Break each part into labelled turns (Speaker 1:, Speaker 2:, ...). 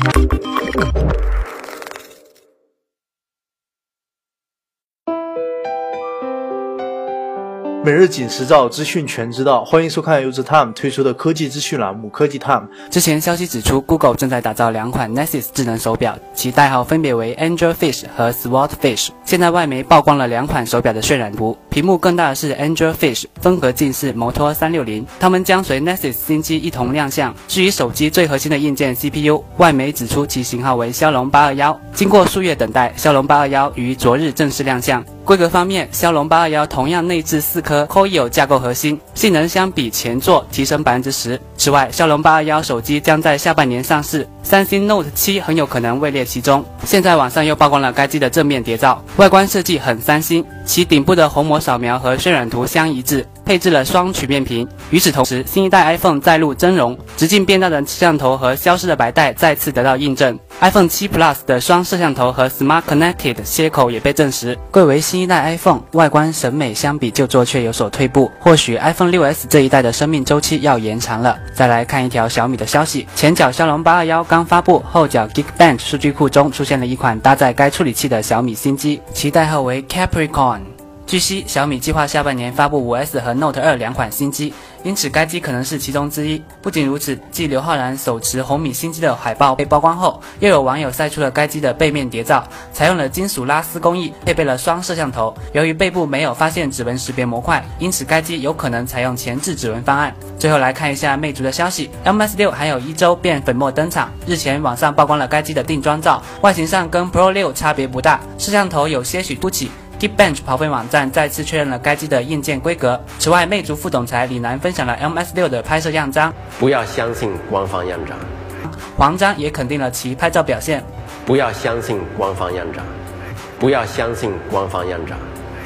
Speaker 1: Thank you. 每日紧实照，资讯全知道。欢迎收看由 The Time 推出的科技资讯栏目《科技 Time》。
Speaker 2: 之前消息指出，Google 正在打造两款 Nexus 智能手表，其代号分别为 Angelfish 和 Swordfish。现在外媒曝光了两款手表的渲染图，屏幕更大的是 Angelfish，风格近似摩托三六零，它们将随 Nexus 新机一同亮相。至于手机最核心的硬件 CPU，外媒指出其型号为骁龙八二幺。经过数月等待，骁龙八二幺于昨日正式亮相。规格方面，骁龙八二幺同样内置四颗 Core i 架构核心，性能相比前作提升百分之十。此外，骁龙八二幺手机将在下半年上市，三星 Note 七很有可能位列其中。现在网上又曝光了该机的正面谍照，外观设计很三星，其顶部的虹膜扫描和渲染图相一致。配置了双曲面屏。与此同时，新一代 iPhone 再露真容，直径变大的摄像头和消失的白带再次得到印证。iPhone 7 Plus 的双摄像头和 Smart Connected 接口也被证实。贵为新一代 iPhone，外观审美相比旧作却有所退步，或许 iPhone 6s 这一代的生命周期要延长了。再来看一条小米的消息：前脚骁龙821刚发布，后脚 Geekbench 数据库中出现了一款搭载该处理器的小米新机，其代号为 Capricorn。据悉，小米计划下半年发布五 S 和 Note 二两款新机，因此该机可能是其中之一。不仅如此，继刘昊然手持红米新机的海报被曝光后，又有网友晒出了该机的背面谍照，采用了金属拉丝工艺，配备了双摄像头。由于背部没有发现指纹识别模块，因此该机有可能采用前置指纹方案。最后来看一下魅族的消息，MS 六还有一周便粉墨登场。日前网上曝光了该机的定妆照，外形上跟 Pro 六差别不大，摄像头有些许凸起。Geekbench 跑分网站再次确认了该机的硬件规格。此外，魅族副总裁李楠分享了 MS 六的拍摄样张，
Speaker 3: 不要相信官方样张。
Speaker 2: 黄章也肯定了其拍照表现，
Speaker 3: 不要相信官方样张，不要相信官方样张。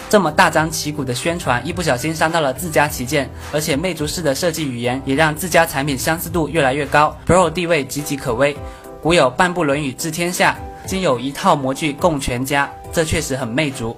Speaker 2: 这么大张旗鼓的宣传，一不小心伤到了自家旗舰，而且魅族式的设计语言也让自家产品相似度越来越高，Pro 地位岌岌可危。古有半部《论语》治天下，今有一套模具供全家，这确实很魅族。